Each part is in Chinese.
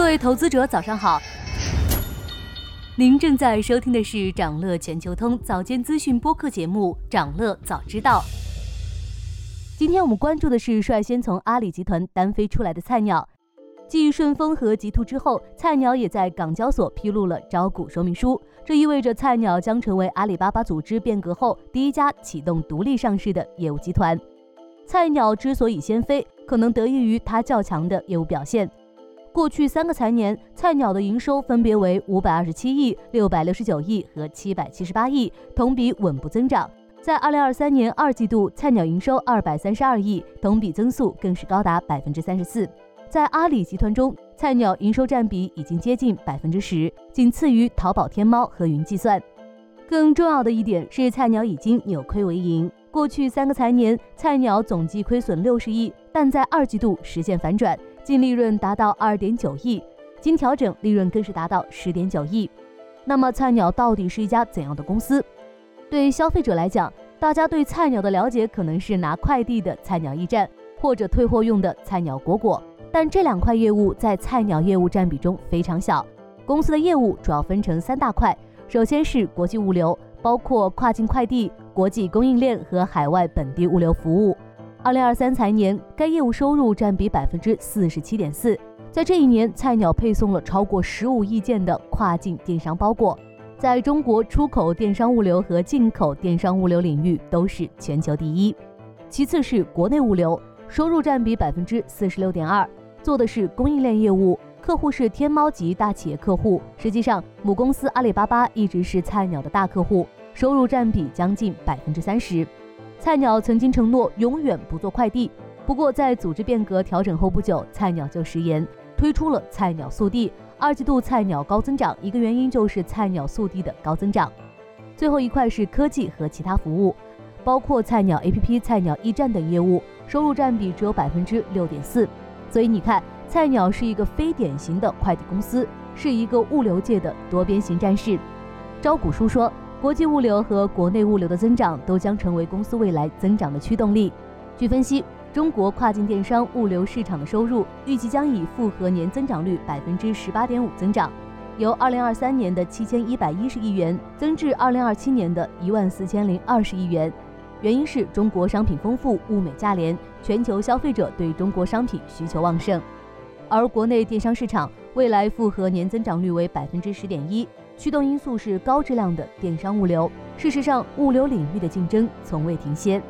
各位投资者，早上好。您正在收听的是长乐全球通早间资讯播客节目《长乐早知道》。今天我们关注的是率先从阿里集团单飞出来的菜鸟。继顺丰和极兔之后，菜鸟也在港交所披露了招股说明书。这意味着菜鸟将成为阿里巴巴组织变革后第一家启动独立上市的业务集团。菜鸟之所以先飞，可能得益于它较强的业务表现。过去三个财年，菜鸟的营收分别为五百二十七亿、六百六十九亿和七百七十八亿，同比稳步增长。在二零二三年二季度，菜鸟营收二百三十二亿，同比增速更是高达百分之三十四。在阿里集团中，菜鸟营收占比已经接近百分之十，仅次于淘宝天猫和云计算。更重要的一点是，菜鸟已经扭亏为盈。过去三个财年，菜鸟总计亏损六十亿，但在二季度实现反转，净利润达到二点九亿，经调整利润更是达到十点九亿。那么，菜鸟到底是一家怎样的公司？对消费者来讲，大家对菜鸟的了解可能是拿快递的菜鸟驿站，或者退货用的菜鸟果果。但这两块业务在菜鸟业务占比中非常小。公司的业务主要分成三大块，首先是国际物流，包括跨境快递、国际供应链和海外本地物流服务。二零二三财年，该业务收入占比百分之四十七点四。在这一年，菜鸟配送了超过十五亿件的跨境电商包裹，在中国出口电商物流和进口电商物流领域都是全球第一。其次是国内物流，收入占比百分之四十六点二。做的是供应链业务，客户是天猫级大企业客户。实际上，母公司阿里巴巴一直是菜鸟的大客户，收入占比将近百分之三十。菜鸟曾经承诺永远不做快递，不过在组织变革调整后不久，菜鸟就食言，推出了菜鸟速递。二季度菜鸟高增长，一个原因就是菜鸟速递的高增长。最后一块是科技和其他服务，包括菜鸟 APP、菜鸟驿站等业务，收入占比只有百分之六点四。所以你看，菜鸟是一个非典型的快递公司，是一个物流界的多边形战士。招股书说，国际物流和国内物流的增长都将成为公司未来增长的驱动力。据分析，中国跨境电商物流市场的收入预计将以复合年增长率百分之十八点五增长，由二零二三年的七千一百一十亿元增至二零二七年的一万四千零二十亿元。原因是中国商品丰富，物美价廉，全球消费者对中国商品需求旺盛。而国内电商市场未来复合年增长率为百分之十点一，驱动因素是高质量的电商物流。事实上，物流领域的竞争从未停歇。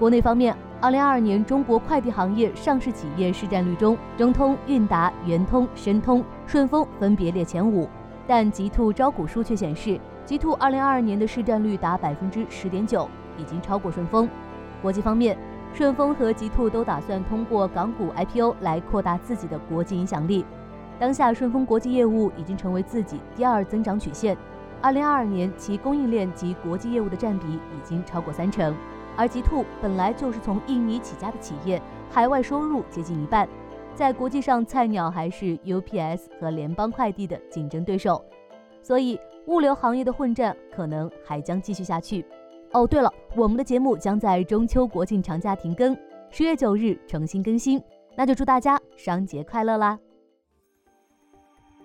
国内方面，二零二二年中国快递行业上市企业市占率中，中通、韵达、圆通、申通、顺丰分别列前五，但极兔招股书却显示，极兔二零二二年的市占率达百分之十点九。已经超过顺丰。国际方面，顺丰和极兔都打算通过港股 IPO 来扩大自己的国际影响力。当下，顺丰国际业务已经成为自己第二增长曲线。二零二二年，其供应链及国际业务的占比已经超过三成。而极兔本来就是从印尼起家的企业，海外收入接近一半。在国际上，菜鸟还是 UPS 和联邦快递的竞争对手，所以物流行业的混战可能还将继续下去。哦，对了，我们的节目将在中秋国庆长假停更，十月九日重新更新，那就祝大家商节快乐啦！